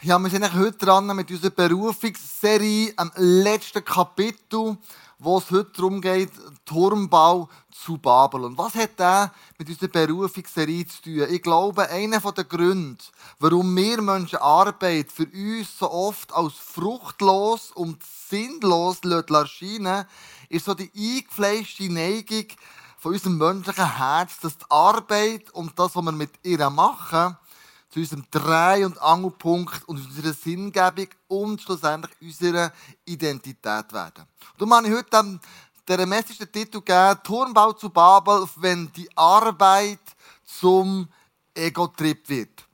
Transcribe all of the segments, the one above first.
Ja, wir sind heute dran mit unserer Berufungsserie am letzten Kapitel, wo es heute darum geht, Turmbau zu Babel. Und was hat das mit unserer Berufungsserie zu tun? Ich glaube, einer der Gründe, warum wir Menschen Arbeit für uns so oft als fruchtlos und sinnlos erscheinen ist so die eingefleischte Neigung von unserem menschlichen Herz, dass die Arbeit und das, was wir mit ihr machen, zu unserem Dreh- und Angelpunkt und unserer Sinngebung und schlussendlich unserer Identität werden. Darum habe ich heute dem, der Message den Titel gegeben, Turmbau zu Babel, wenn die Arbeit zum Ego-Trip wird.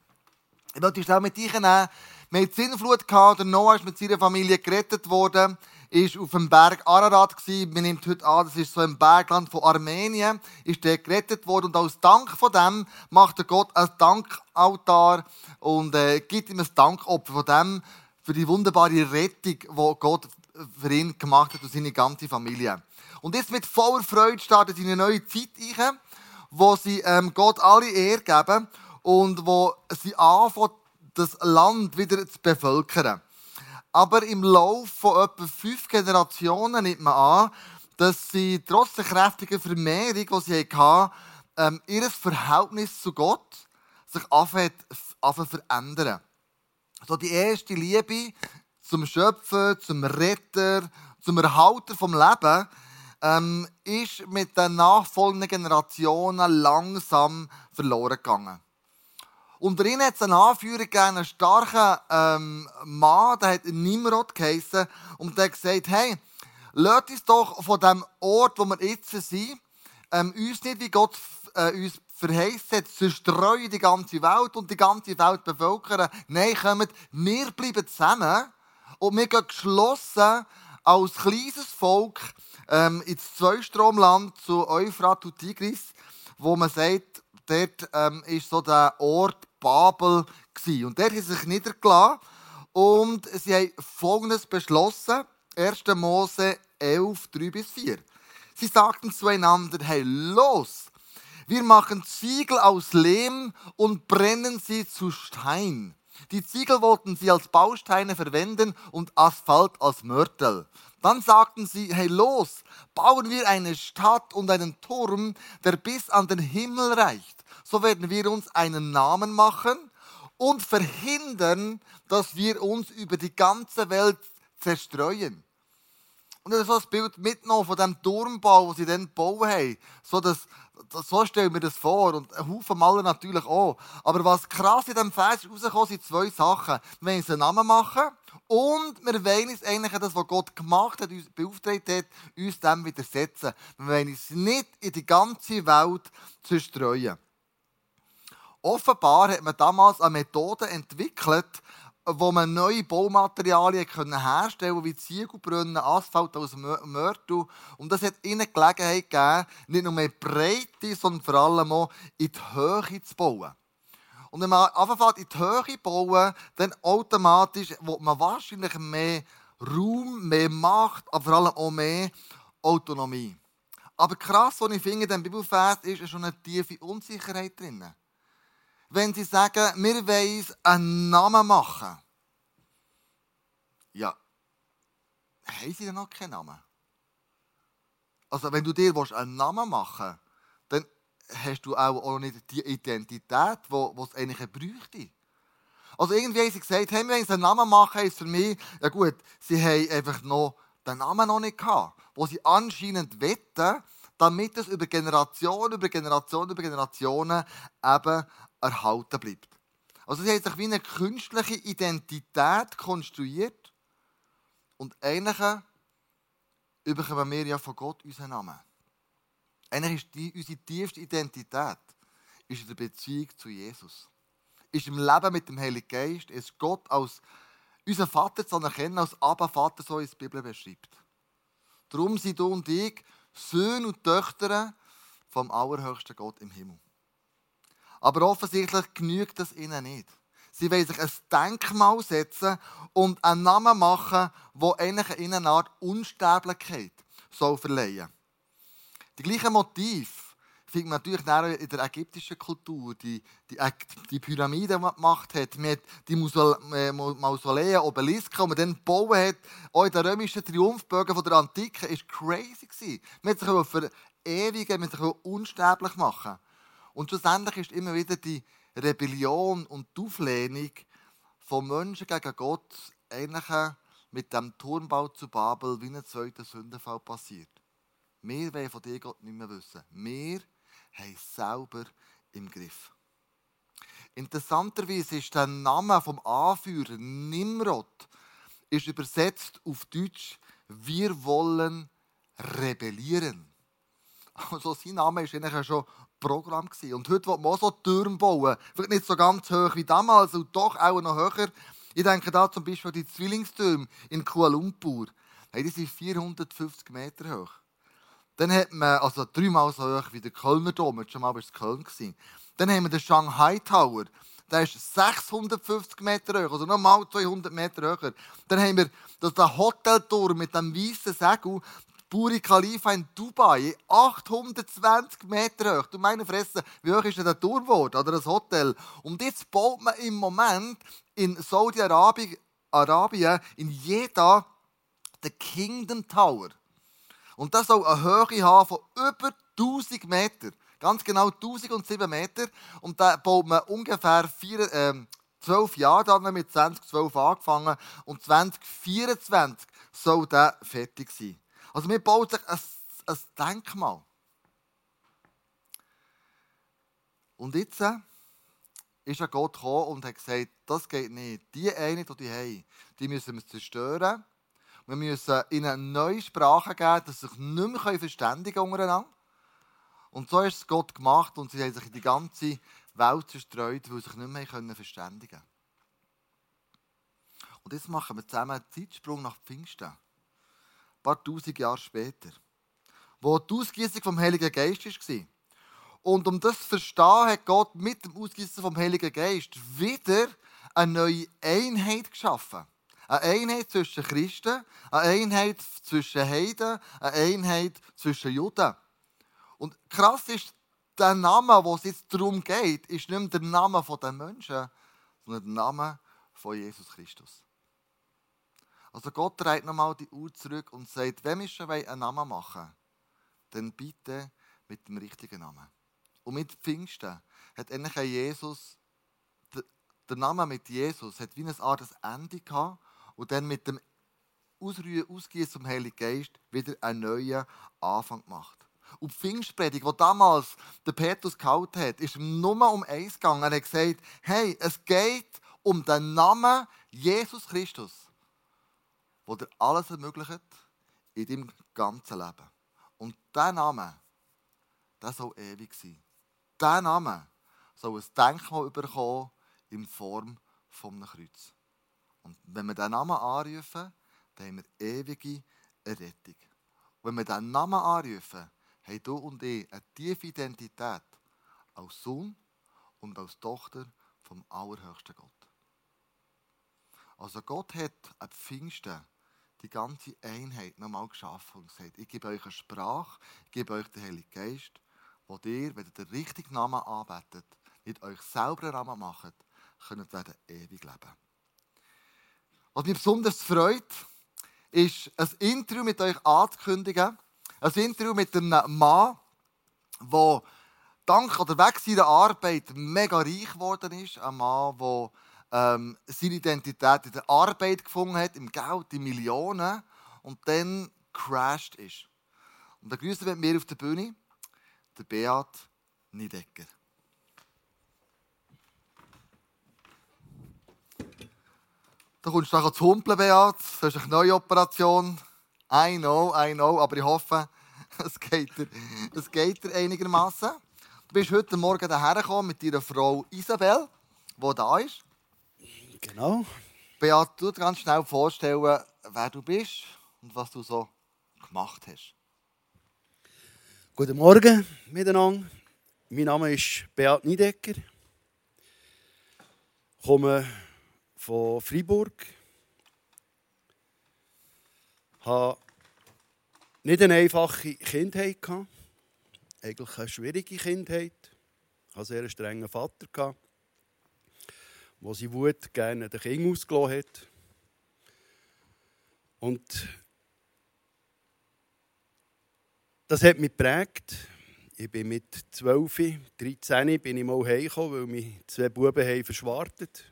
Ich wollte dich auch mit dir nehmen. Wir hatten Sinnflut, der Noah ist mit seiner Familie gerettet worden ist auf dem Berg Ararat gewesen. Man nimmt heute an, das ist so ein Bergland von Armenien. Ist der gerettet worden und als Dank von dem macht der Gott ein Dankaltar und äh, gibt ihm ein Dankopfer von dem für die wunderbare Rettung, die Gott für ihn gemacht hat und seine ganze Familie. Und jetzt mit voller Freude startet sie eine neue Zeit ein, wo sie ähm, Gott alle Ehre geben und wo sie anfangen, das Land wieder zu bevölkern. Aber im Laufe von etwa fünf Generationen nimmt man an, dass sie trotz der kräftigen Vermehrung, die sie hatten, ähm, ihr Verhältnis zu Gott sich anfängt zu verändern. So die erste Liebe zum Schöpfer, zum Retter, zum Erhalter vom Leben ähm, ist mit den nachfolgenden Generationen langsam verloren gegangen. Unter ihnen hat es einen Anführer gegeben, einen starken ähm, Mann, der hat Nimrod geheissen, und der hat gesagt, hey, lasst uns doch von dem Ort, wo wir jetzt sind, ähm, uns nicht wie Gott äh, uns verheißt hat, zerstreuen die ganze Welt und die ganze Welt bevölkern. Nein, kommt, wir bleiben zusammen und wir gehen geschlossen als kleines Volk ähm, ins Zweistromland zu Euphrat und Tigris, wo man sagt, dort ähm, ist so der Ort Babel. Gewesen. Und der hat sich niedergelassen und sie haben Folgendes beschlossen. 1. Mose 11, 3 bis 4. Sie sagten zueinander, hey, los, wir machen Ziegel aus Lehm und brennen sie zu Stein. Die Ziegel wollten sie als Bausteine verwenden und Asphalt als Mörtel. Dann sagten sie, hey los, bauen wir eine Stadt und einen Turm, der bis an den Himmel reicht. So werden wir uns einen Namen machen und verhindern, dass wir uns über die ganze Welt zerstreuen. Und das ist so das Bild mitgenommen von dem Turmbau, den sie dann gebaut haben. So, das, so stellen wir das vor. Und ein Haufen Maler natürlich auch. Aber was krass in diesem Vers rausgekommen sind zwei Sachen. Wir wollen uns einen Namen machen und wir wollen uns eigentlich das, was Gott gemacht hat, uns beauftragt hat, uns dem widersetzen. Wir wollen uns nicht in die ganze Welt zerstreuen. Offenbar hat man damals eine Methode entwickelt, wo man neue Baumaterialien herstellen konnte, wie Ziegelbrunnen, Asphalt aus Mörtel. Und das hat ihnen Gelegenheit gegeben, nicht nur mehr Breite, sondern vor allem auch in die Höhe zu bauen. Und wenn man anfängt in die Höhe bauen, dann automatisch will man wahrscheinlich mehr Raum, mehr Macht, aber vor allem auch mehr Autonomie. Aber krass, was ich finde in diesem Bibelvers, ist schon eine tiefe Unsicherheit drin wenn sie sagen, wir wollen einen Namen machen. Ja, haben sie denn noch keinen Namen? Also wenn du dir einen Namen machen willst, dann hast du auch noch nicht die Identität, die es eigentlich bräuchte. Also irgendwie haben sie gesagt, hey, wenn sie einen Namen machen, ist für mich, ja gut, sie haben einfach noch den Namen noch nicht gehabt, wo sie anscheinend wetten, damit es über Generationen, über Generationen, über Generationen eben erhalten bleibt. Also sie haben sich wie eine künstliche Identität konstruiert und eigentlich bekommen wir ja von Gott unseren Namen. Eigentlich ist die, unsere tiefste Identität ist in der Beziehung zu Jesus. Ist im Leben mit dem Heiligen Geist, ist Gott als unseren Vater zu erkennen, als Abba Vater, so es die Bibel beschreibt. Darum sind du und ich Söhne und Töchter vom allerhöchsten Gott im Himmel. Aber offensichtlich genügt das ihnen nicht. Sie wollen sich ein Denkmal setzen und einen Namen machen, der eigentlich ihnen eine Art Unsterblichkeit soll verleihen Die gleichen Motive sieht man natürlich in der ägyptischen Kultur, die, die, die Pyramiden, die man gemacht hat, mit die äh, Mausoleen, Obelisken, die man dann gebaut hat, auch in den römischen Triumphbögen der Antike, war crazy. Man hat sich für ewig, man hat sich unsterblich machen. Und schlussendlich ist immer wieder die Rebellion und die Auflehnung von Menschen gegen Gott eigentlich mit dem Turmbau zu Babel wie ein zweiter Sündenfall passiert. Wir wollen von dir Gott nicht mehr wissen. Wir haben es selber im Griff. Interessanterweise ist der Name vom Anführer Nimrod ist übersetzt auf Deutsch Wir wollen rebellieren. Also sein Name war eigentlich schon Programm. Und heute will man auch so Türme bauen. Vielleicht nicht so ganz hoch wie damals, und doch auch noch höher. Ich denke da zum Beispiel an die Zwillingstürme in Kuala Lumpur. Hey, die sind 450 Meter hoch. Dann hat man, also dreimal so hoch wie der Kölner Dom, schon mal war es Köln. Gewesen. Dann haben wir den Shanghai Tower. Der ist 650 Meter hoch, also nochmal 200 Meter höher. Dann haben wir das Hotelturm mit dem weißen Segel, Buri Khalifa in Dubai, 820 Meter hoch. Du meine Fresse, wie hoch ist denn der Turm oder das Hotel? Und jetzt baut man im Moment in Saudi-Arabien, Arabien, in Jeddah, den Kingdom Tower. Und das soll eine Höhe haben von über 1000 Meter. Ganz genau 1007 Meter. Und da baut man ungefähr vier, äh, 12 Jahre dann mit 2012 angefangen. Und 2024 soll der fertig sein. Also wir bauen sich ein, ein Denkmal. Und jetzt äh, ist ja Gott gekommen und hat gesagt, das geht nicht. Die eine, die die haben, die müssen wir zerstören. Wir müssen ihnen eine neue Sprache geben, dass sie sich nicht mehr verständigen untereinander. Und so ist es Gott gemacht und sie haben sich in die ganze Welt zerstreut, weil sie sich nicht mehr verständigen können. Und jetzt machen wir zusammen einen Zeitsprung nach Pfingsten. Paar tausend Jahre später. Wo die Ausgießung vom Heiligen Geist war. Und um das zu verstehen, hat Gott mit dem Ausgießen vom Heiligen Geist wieder eine neue Einheit geschaffen. Eine Einheit zwischen Christen, eine Einheit zwischen Heiden, eine Einheit zwischen Juden. Und krass ist, der Name, wo es jetzt darum geht, ist nicht mehr der Name der Menschen, sondern der Name von Jesus Christus. Also Gott dreht nochmal die Uhr zurück und sagt, wenn wir schon einen Namen machen dann bitte mit dem richtigen Namen. Und mit Pfingsten hat endlich Jesus, der Name mit Jesus, hat wie eine Art Ende gehabt und dann mit dem Ausgießen zum Heiligen Geist wieder einen neuen Anfang gemacht. Und die Pfingstpredigt, die damals der Petrus gehalten hat, ist nur um eins gegangen. Er hat gesagt, hey, es geht um den Namen Jesus Christus, der dir alles ermöglicht in deinem ganzen Leben. Und dieser Name, der soll ewig sein. Dieser Name soll ein Denkmal bekommen in Form von einem Kreuz. Und wenn wir diesen Namen anrufen, dann haben wir ewige Errettung. Und wenn wir diesen Namen anrufen, haben du und ich eine tiefe Identität als Sohn und als Tochter vom allerhöchsten Gott. Also Gott hat an Pfingsten die ganze Einheit nochmal geschaffen und gesagt, ich gebe euch eine Sprache, ich gebe euch den Heiligen Geist, wo ihr, wenn ihr den richtigen Namen anbetet, nicht euch selber einen Namen macht, könnt ihr ewig leben. Was mich besonders freut, ist ein Interview mit euch anzukündigen. Ein Interview mit einem Mann, der dank oder wegen seiner Arbeit mega reich geworden ist. Ein Mann, der ähm, seine Identität in der Arbeit gefunden hat, im Geld, in Millionen und dann crashed ist. Und da grüßen wir mir auf der Bühne der Beat Niedecker. Da kommst du nachher zu humpeln, Beat. Das ist eine neue Operation. I know, I know. Aber ich hoffe, es geht dir, es geht dir einigermaßen. Du bist heute Morgen daher gekommen mit deiner Frau Isabel, die da ist. Genau. Beat, du ganz schnell vorstellen, wer du bist und was du so gemacht hast. Guten Morgen miteinander. Mein Name ist Beat Niedecker. Ich komme von Freiburg. Ich hatte nicht eine einfache Kindheit. eigentlich eine schwierige Kindheit. Ich hatte einen sehr strengen Vater, der seine Wut gerne den Kind ausgelassen hat. Und das hat mich geprägt. Ich bin mit 12, 13 bin ich mal heimgekommen, weil mich zwei Buben haben verschwartet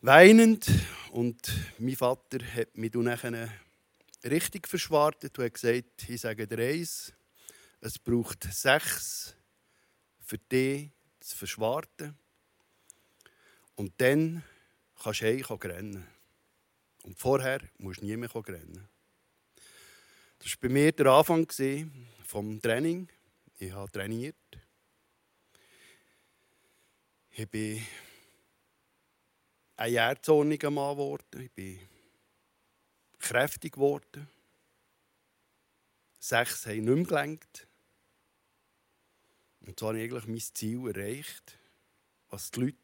Weinend. Und mein Vater hat mich dann richtig verschwartet und hat gesagt, ich sage dir eins, es braucht sechs für dich zu verschwarten. Und dann kannst du heim rennen. Und vorher musst du nie mehr rennen. Das war bei mir der Anfang des Training. Ich habe trainiert. Ich bin ein jährzorniger Mann geworden. Ich bin kräftig geworden. Sechs haben nicht mehr gelenkt. Und so habe ich eigentlich mein Ziel erreicht, was die Leute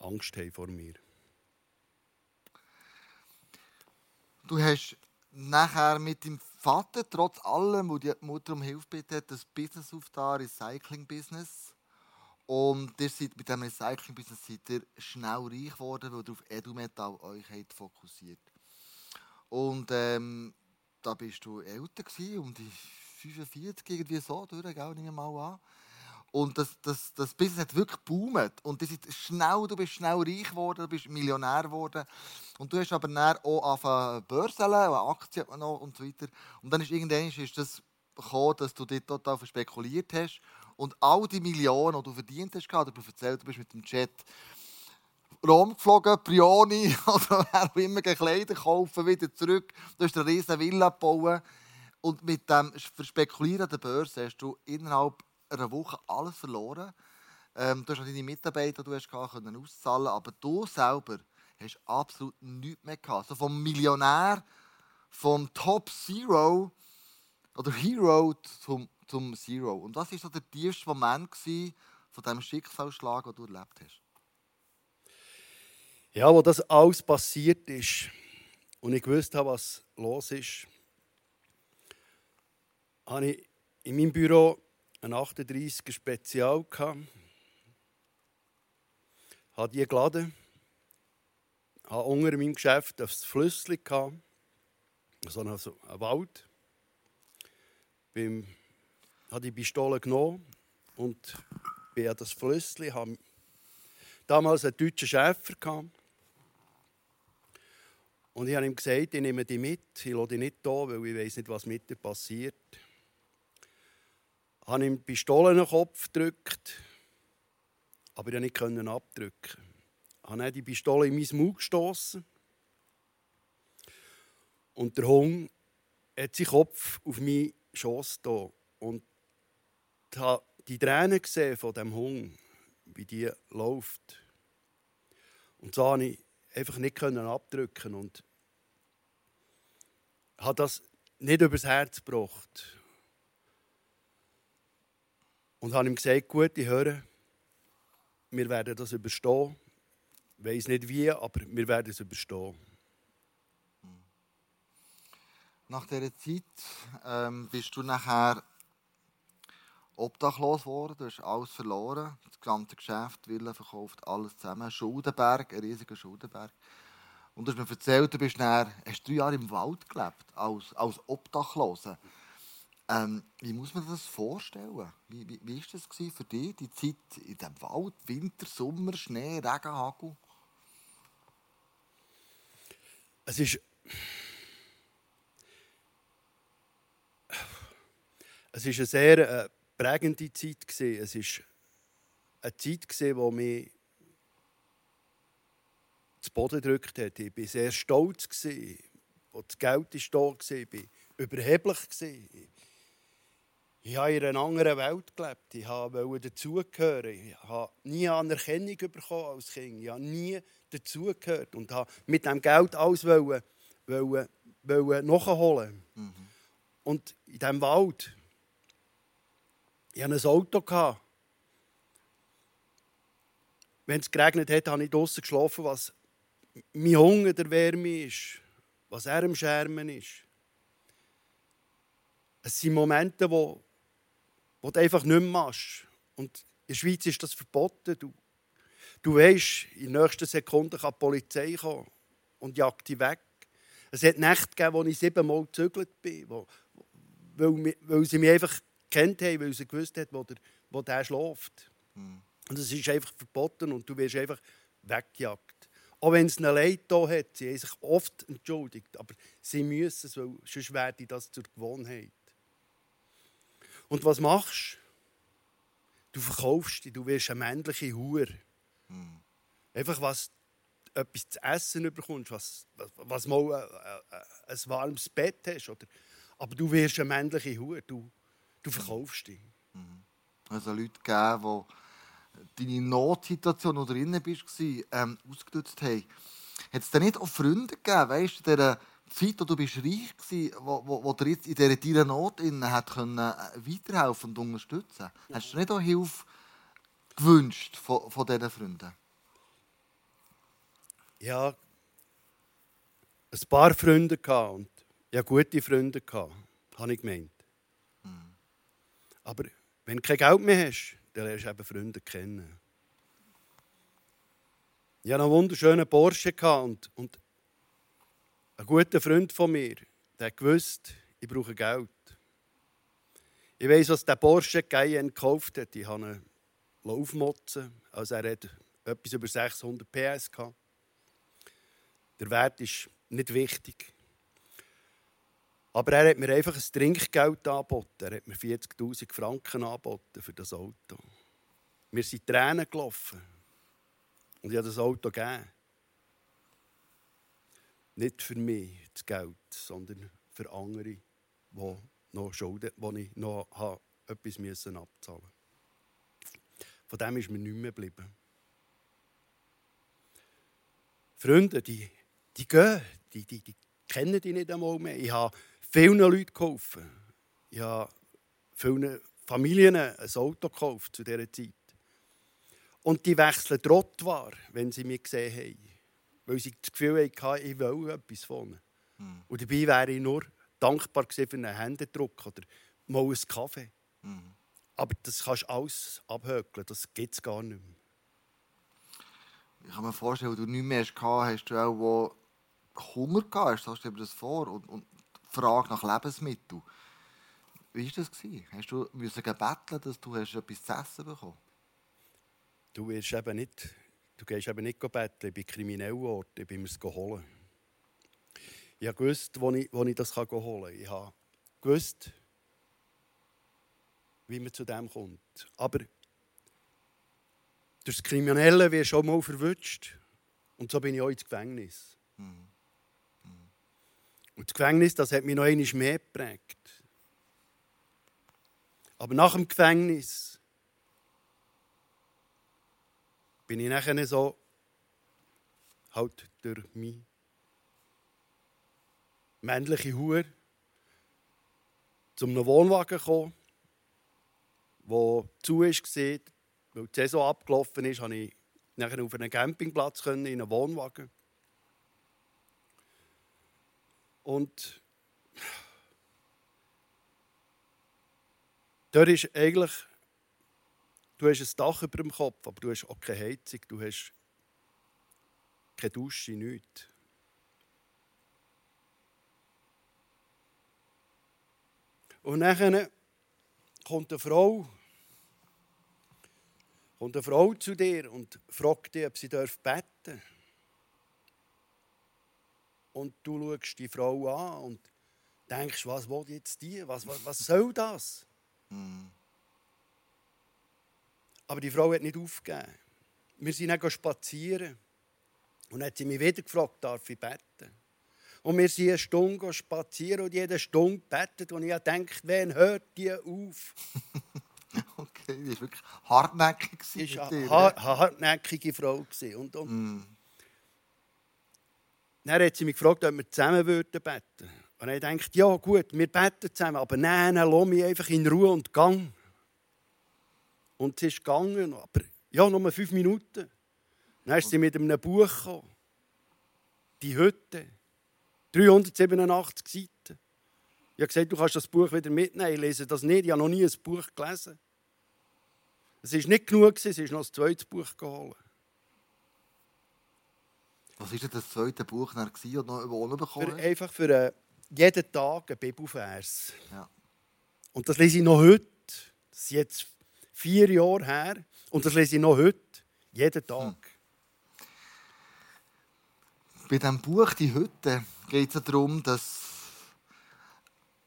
Angst haben vor mir. Du hast nachher mit dem Vater, trotz allem, wo die Mutter um Hilfe bittet, das Business aufgetan, Recycling-Business. Und ihr seid mit diesem Recycling-Business schnell reich geworden, weil ihr auf Edumetall euch habt fokussiert Und ähm, da bist du älter gewesen, um 45 irgendwie so durch, gell, nehme mal an. Und das, das, das Business hat wirklich boomt. Und das ist schnell, du bist schnell reich geworden, du bist Millionär geworden. Und du hast aber dann auch angefangen Börsen, Aktien noch und so weiter. Und dann ist irgendwann ist das gekommen, dass du dort total verspekuliert hast. Und all die Millionen, die du verdient hast, du erzählt, du bist mit dem Jet Rom geflogen, Prioni oder wer auch immer Kleider kaufen, wieder zurück. Du hast eine riesige Villa gebaut. Und mit dem Verspekulieren der Börse hast du innerhalb einer Woche alles verloren. Ähm, du hast deine Mitarbeiter, die du hast gehabt, können auszahlen, aber du selber hast absolut nichts mehr gehabt. So vom Millionär, vom Top Zero oder Hero zum, zum Zero. Und was war so der tiefste Moment von diesem Schicksalsschlag, den du erlebt hast? Ja, wo das alles passiert ist und ich wusste was los ist, habe ich in meinem Büro ein 38er Spezial gehabt. Habe die geladen. Habe unter meinem Geschäft ein gehabt. So ein, also ein Wald. Beim, habe die Pistole genommen und bin an das Flüssli. Habe damals einen deutschen Schäfer. Und ich habe ihm gesagt, ich nehme die mit, ich lasse die nicht hier, weil ich weiß nicht, was mit dir passiert habe ihm die Pistole in den Kopf gedrückt, aber ich konnte nicht abdrücken. Ich habe die Pistole in meinen Mund gestoßen und der Hund hat seinen Kopf auf meinen Schoss da und habe die Tränen gesehen von dem Hund, wie die läuft. Und so konnte ich einfach nicht abdrücken und habe das nicht übers Herz gebracht und habe ihm gesagt, gut, ich höre, wir werden das überstehen. Ich weiß nicht wie, aber wir werden es überstehen. Nach dieser Zeit ähm, bist du nachher obdachlos geworden, du hast alles verloren, das ganze Geschäft, Villa verkauft, alles zusammen. Schuldenberg, ein riesiger Schuldenberg. Und du hast mir erzählt, du bist nachher, hast drei Jahre im Wald gelebt, als, als Obdachloser. Ähm, wie muss man das vorstellen? Wie, wie, wie das für dich, die Zeit in dem Wald, Winter, Sommer, Schnee, Regen, Hagel? Es ist. Es war eine sehr äh, prägende Zeit. Es war eine Zeit, die mich zu Boden gedrückt hat. Ich war sehr stolz, das Geld da war. Ich war überheblich. Ich habe in einer anderen Welt gelebt. Ich wollte dazugehören. Ich habe nie Anerkennung bekommen als Kind. Ich habe nie dazugehört und habe mit dem Geld alles wollen, wollen, wollen nachholen. Mhm. Und in diesem Wald, ich hatte ein Auto. Wenn es geregnet hat, habe ich draußen geschlafen, was mein Hunger der Wärme ist, was er am Schermen ist. Es sind Momente, wo, wo du einfach nicht mehr machst. Und in der Schweiz ist das verboten. Du, du weißt, in der nächsten Sekunde kann die Polizei kommen und jagt dich weg. Es hat Nächte gegeben, wo ich siebenmal gezügelt bin, wo, weil, weil sie mich einfach kennt haben, weil sie gewusst hat, wo der, wo der schläft. Mhm. Und es ist einfach verboten und du wirst einfach weggejagt. Auch wenn es eine Leid da hat, sie haben sich oft entschuldigt, aber sie müssen es, weil sonst werde das zur Gewohnheit. Und was machst du? Du verkaufst dich, du wirst eine männliche Hure. Mhm. Einfach was etwas zu essen bekommst, was, was, was mal ein, ein, ein warmes Bett hast. Oder, aber du wirst eine männliche Hure, du, du verkaufst dich. Mhm. Also Leute geben, die deine Notsituation, oder drin bist, ähm, ausgenutzt haben. Hat es da nicht auch Freunde gegeben, weißt du, Zeit, wo du bist reich warst, wo, wo, wo dir jetzt in dieser deiner Not hat können, äh, weiterhelfen und unterstützen ja. Hast du nicht auch Hilfe gewünscht von, von diesen Freunden? Ja, ein paar Freunde und ja, gute Freunde habe ich gemeint. Mhm. Aber wenn du kein Geld mehr hast, dann lernst du eben Freunde kennen. Ich hatte einen wunderschönen Porsche und, und ein guter Freund von mir, der gewusst, ich brauche Geld. Ich weiß, was der Porsche Cayenne gekauft hat. Ich habe ihn aufmotzen. Also er hat etwas über 600 PS gehabt. Der Wert ist nicht wichtig. Aber er hat mir einfach ein Trinkgeld angeboten. Er hat mir 40.000 Franken angeboten für das Auto. Wir sind Tränen gelaufen. Und ich habe das Auto gegeben. Nicht für mich das Geld, sondern für andere, die noch Schulden, wo ich noch etwas müssen abzahlen Von dem ist mir nichts mehr geblieben. Freunde, die, die gehen, die, die, die kennen die nicht einmal mehr. Ich habe vielen Leuten geholfen. Ich habe vielen Familien ein Auto gekauft zu dieser Zeit. Und die wechseln Trottoir, wenn sie mich gesehen haben. Weil sie das Gefühl hatten, ich will etwas von ihnen. Mhm. Und dabei wäre ich nur dankbar für einen Händedruck oder mal einen Kaffee. Mhm. Aber das kannst du alles abhökeln, das gibt es gar nicht mehr. Ich kann mir vorstellen, weil du nichts mehr hast, hast du auch Hunger gehabt. Stellst du dir das vor? Und, und Frage nach Lebensmitteln. Wie war das? Hast du müssen betteln, dass du etwas zu essen bekommen Du wirst eben nicht, du gehst eben nicht betteln, ich bin kriminell geworden, ich bin mir es holen. Ich gewusst, wo ich, wo ich das holen kann. Ich gewusst, wie man zu dem kommt. Aber durch das Kriminelle wirst auch mal verwünscht. Und so bin ich auch ins Gefängnis. Und das Gefängnis, das hat mich noch einmal mehr geprägt. Aber nach dem Gefängnis bin ich nachher so halt durch meine männliche Hure zu einem Wohnwagen gekommen, der zu war, weil die Saison abgelaufen ist, konnte ich nachher auf einen Campingplatz in einen Wohnwagen. Und dort ist eigentlich, du hast ein Dach über dem Kopf, aber du hast auch keine Heizung, du hast keine Dusche, nichts. Und dann kommt eine Frau, kommt eine Frau zu dir und fragt dich, ob sie beten darf. Und du schaust die Frau an und denkst, was will jetzt die? Was, was, was soll das? Mm. Aber die Frau hat nicht aufgegeben. Wir sind dann spazieren. Und dann hat sie mich wieder gefragt, darf ich beten? Und wir sind eine Stunde spazieren und jede Stunde betet. Und ich dachte, wen hört die auf? okay, die war wirklich hartnäckig. Sie war eine hartnäckige Frau. Und, und mm. Dann hat sie mich gefragt, ob wir zusammen beten würden. Und ich dachte, ja gut, wir beten zusammen, aber nein, dann lass mich einfach in Ruhe und gang. Und sie ist gegangen, aber ja, nur fünf Minuten. Dann ist sie mit einem Buch gekommen. Die Hütte. 387 Seiten. Ich habe gesagt, du kannst das Buch wieder mitnehmen. Ich lese das nicht. Ich habe noch nie ein Buch gelesen. Es war nicht genug, es ist noch ein zweites Buch geholt. Was war denn das zweite Buch, das du noch überwohnen bekommen für, Einfach für äh, jeden Tag ein Bibelvers. Ja. Und das lese ich noch heute. Das ist jetzt vier Jahre her. Und das lese ich noch heute. Jeden Tag. Hm. Bei diesem Buch «Die Hütte» geht es darum, dass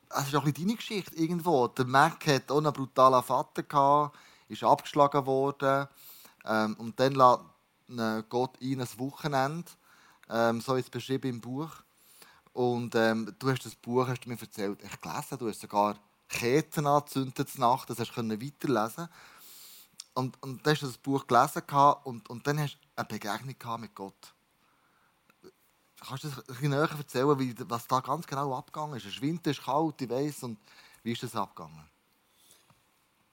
es ist auch ein deine Geschichte irgendwo. Der Mac hat auch einen brutalen Vater ist abgeschlagen worden ähm, und dann lässt Gott ihn ein Wochenende, ähm, so ist es beschrieben im Buch. Und ähm, du hast das Buch, hast du mir erzählt, echt gelesen. Du hast sogar Kerzen angezündet Nacht, das hast du weiterlesen. Und, und dann hast du das Buch gelesen und, und dann hast du eine Begegnung mit Gott. Kannst du ein bisschen näher erzählen, wie, was da ganz genau abgegangen ist? Es ist Winter, es ist kalt, ich weiss. Und wie ist das abgegangen?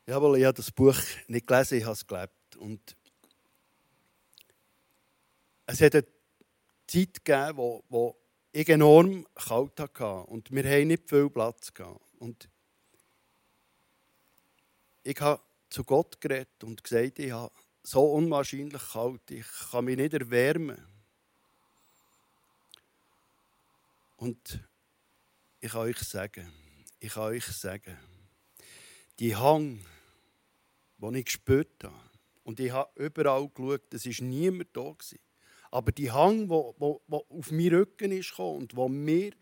Jawohl, ich habe das Buch nicht gelesen, ich habe es gelebt. Und es hat eine Zeit gegeben, wo, wo ich enorm kalt hatte. Und wir hatten nicht viel Platz. Und ich habe zu Gott geredet und gesagt, ich habe so unwahrscheinlich kalt, ich kann mich nicht erwärmen. Und ich kann euch sagen, ich kann euch sagen, die Hang, den ich gespürt habe, und ich habe überall geschaut, es war niemand da. Aber die Hang, die auf meinen Rücken ist und wo mir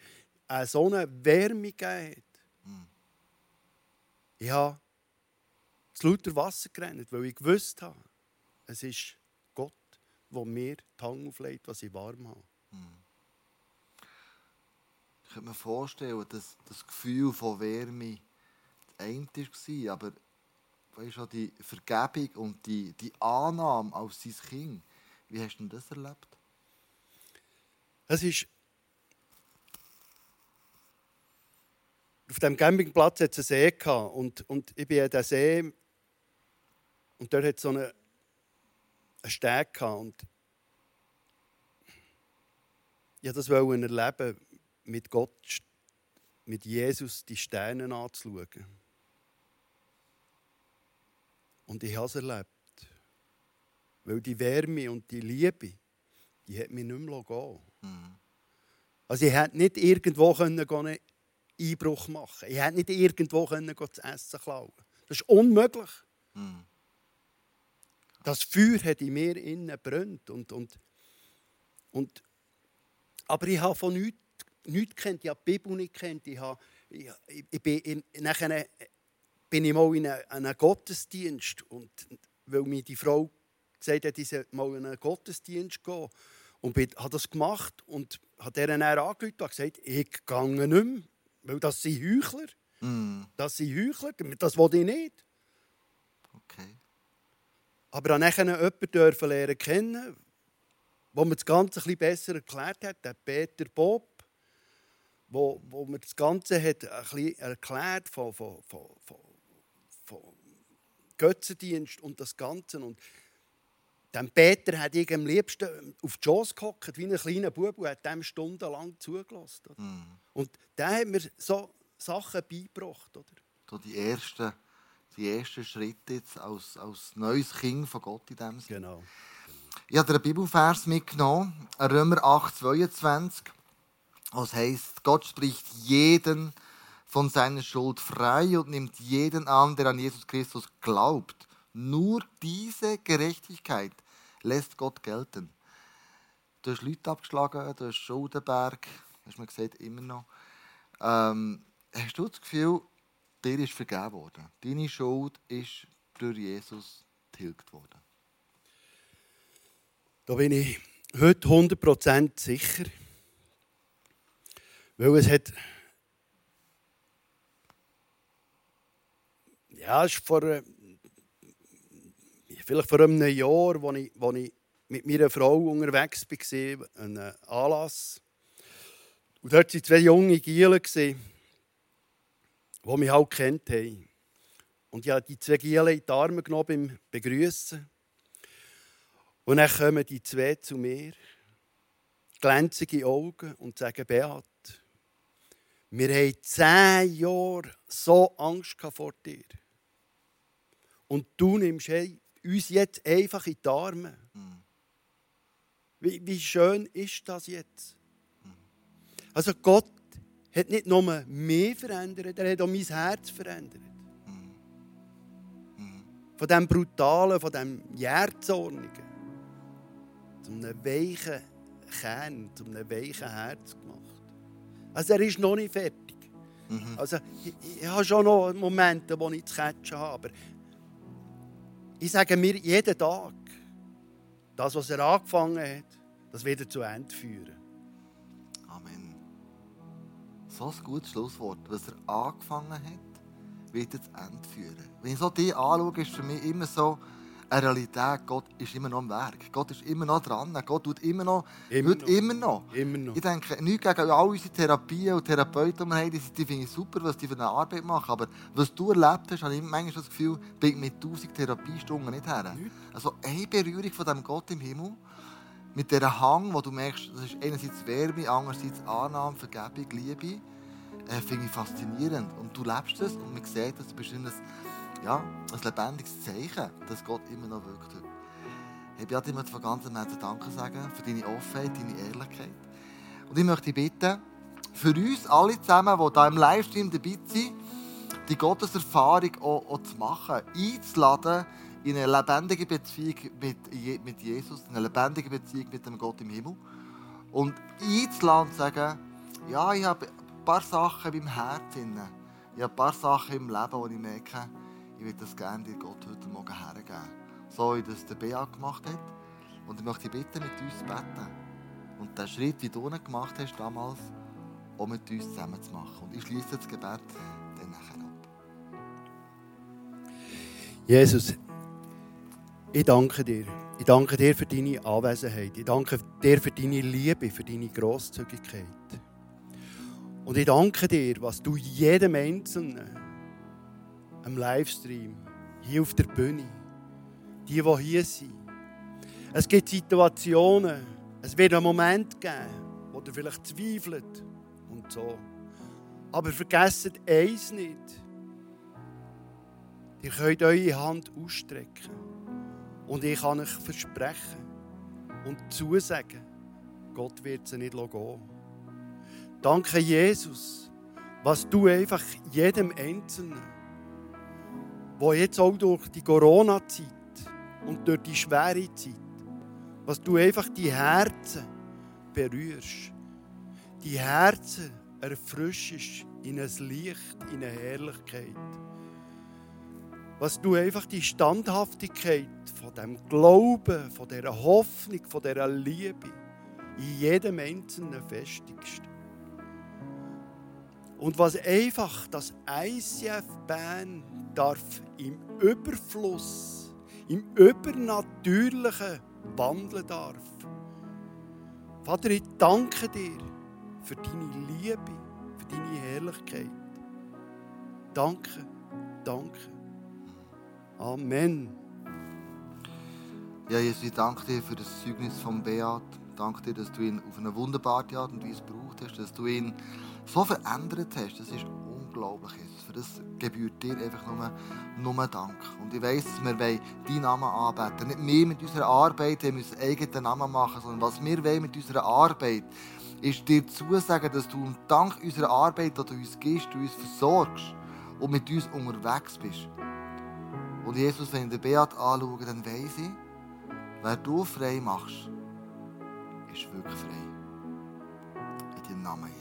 so eine Wärme gegeben hat, hm. ich habe das lauter Wasser gerannt, weil ich gewusst habe, es ist Gott, der mir die Hang auflegt, was ich warm habe. Hm. Ich könnte mir vorstellen, dass das Gefühl von Wärme das eine war, aber weißt du, die Vergebung und die, die Annahme als sein Kind, wie hast du das erlebt? Es ist auf dem Campingplatz hat es einen See gehabt und, und ich bin an diesem See und dort hat so einen, einen Steg gehabt und ich wollte das erleben, mit Gott, mit Jesus die Sterne anzuschauen. Und ich habe es erlebt. Weil die Wärme und die Liebe, die hat mich nicht mehr gehen mhm. Also ich hätte nicht irgendwo einen Einbruch machen. Ich hätte nicht irgendwo das Essen klauen Das ist unmöglich. Mhm. Das Feuer hat in mir innen brennt. Und, und, und, aber ich habe von nichts nichts kennt, ich habe die Bibel nicht kennt. Ich, habe, ich, ich bin, in, nachher bin ich mal in einen, Gottesdienst und weil mir die Frau gesagt hat, ich soll mal in einen Gottesdienst gehen und bin, habe das gemacht und hat der dann angerufen und gesagt, ich gehe nicht mehr, weil das sind Heuchler. Mm. Das sind Heuchler, das will ich nicht. Okay. Aber dann jemanden lernen kennen, wo mir das Ganze ein besser erklärt hat, der Peter Bob wo, wo mir das Ganze hat ein erklärt von, von, von, von, von Götzendienst und das Ganze. Und dann Peter hat ich am liebsten auf die Schoss gehockt, wie ein kleiner Bub, und hat dem stundenlang zugelassen. Mhm. Und der hat mir so Sachen beigebracht. Oder? So die ersten, die ersten Schritte jetzt als, als neues Kind von Gott in dem Sinne. Genau. Ich habe einen Bibelvers mitgenommen, Römer 8, 22. Das heißt, Gott spricht jeden von seiner Schuld frei und nimmt jeden an, der an Jesus Christus glaubt. Nur diese Gerechtigkeit lässt Gott gelten. Du hast Leute abgeschlagen, du hast Schuldenberg, hast du gesagt, immer noch. Ähm, hast du das Gefühl, dir ist vergeben worden? Deine Schuld ist durch Jesus tilgt worden? Da bin ich heute 100% sicher. Weil es hat. Ja, es ist vor. Äh, vielleicht vor einem Jahr, als ich, als ich mit meiner Frau unterwegs war, einen Anlass. Und dort waren zwei junge Gielen, die mich halt kennt haben. Und ich habe die zwei Gielen in die Arme genommen beim Begrüßen. Und dann kommen die zwei zu mir, glänzige Augen, und sagen: Beat, Wir haben zehn Jahre so Angst vor dir. Und du nimmst uns jetzt einfach in die Arme. Wie, wie schön ist das jetzt? Also Gott hat nicht nur mich verändert, er hat auch mein Herz verändert. Von dem Brutalen, von dem Jährzornigen. Zu einem weichen Kern, zu einem weichen Herz gemacht. Also er ist noch nicht fertig. Mhm. Also ich, ich, habe schon noch Momente, wo ich zu catchen habe. Aber ich sage mir jeden Tag, das, was er angefangen hat, das wird er zu Ende führen. Amen. So ein gutes Schlusswort. Was er angefangen hat, wird er zu Ende führen. Wenn ich so die anschaue, ist für mich immer so, eine Realität. Gott ist immer noch am Werk. Gott ist immer noch dran. Gott tut immer noch. Immer, noch. Immer, noch. immer noch. Ich denke, nicht gegen all unsere Therapien und Therapeuten, die wir haben, die, die finde ich super, was die für eine Arbeit machen. Aber was du erlebt hast, habe ich manchmal das Gefühl, bin ich mit 1000 Therapiestunden nicht her. Nicht. Also eine Berührung von dem Gott im Himmel, mit dieser Hang, wo du merkst, das ist einerseits Wärme, andererseits Annahme, Vergebung, Liebe, äh, finde ich faszinierend. Und du lebst das und man sieht, dass du bist ein ja, ein lebendiges Zeichen, dass Gott immer noch wirkt. Ich möchte dir von ganzem Herzen Danke sagen für deine Offenheit, deine Ehrlichkeit. Und ich möchte bitten, für uns alle zusammen, die hier im Livestream dabei sind, die Gotteserfahrung auch, auch zu machen, einzuladen in eine lebendige Beziehung mit, mit Jesus, in eine lebendige Beziehung mit dem Gott im Himmel. Und einzuladen zu sagen, ja, ich habe ein paar Sachen meinem Herzen. Ich habe ein paar Sachen im Leben, die ich merke, ich würde das gerne dir Gott heute Morgen hergeben. So wie das der Bea gemacht hat. Und ich möchte dich bitten, mit uns zu beten. Und den Schritt, wie du ihn gemacht hast damals, auch mit uns zusammen zu machen. Und ich schließe das Gebet dann nachher ab. Jesus, ich danke dir. Ich danke dir für deine Anwesenheit. Ich danke dir für deine Liebe, für deine Grosszügigkeit. Und ich danke dir, was du jedem Einzelnen am Livestream, hier auf der Bühne, die, die hier sind. Es gibt Situationen, es wird einen Moment geben, wo ihr vielleicht zweifelt und so. Aber vergesst eins nicht. Ihr könnt eure Hand ausstrecken. Und ich kann euch versprechen und zusagen, Gott wird sie nicht gehen. Danke, Jesus, was du einfach jedem Einzelnen wo jetzt auch durch die Corona-Zeit und durch die schwere Zeit, was du einfach die Herzen berührst, die Herzen erfrischst in ein Licht, in eine Herrlichkeit. Was du einfach die Standhaftigkeit von dem Glauben, von dieser Hoffnung, von dieser Liebe in jedem Einzelnen festigst. Und was einfach das ICF Bern darf im Überfluss, im Übernatürlichen wandeln darf. Vater, ich danke dir für deine Liebe, für deine Herrlichkeit. Danke, danke. Amen. Ja, Jesus, ich danke dir für das Zeugnis von Beat. Danke dir, dass du ihn auf eine wunderbare Art und Weise gebraucht hast, dass du ihn so verändert hast. Das ist unglaublich. Für das gebührt dir einfach nur, nur Dank. Und ich weiss, dass wir deinen Namen anbeten Nicht wir mit unserer Arbeit haben unseren eigenen Namen machen, sondern was wir wollen mit unserer Arbeit ist dir zusagen, dass du dank unserer Arbeit, die du uns gibst, du uns versorgst und mit uns unterwegs bist. Und Jesus, wenn ich den Beat anschaue, dann weiss ich, wer du frei machst, ist wirklich frei. In deinem Namen.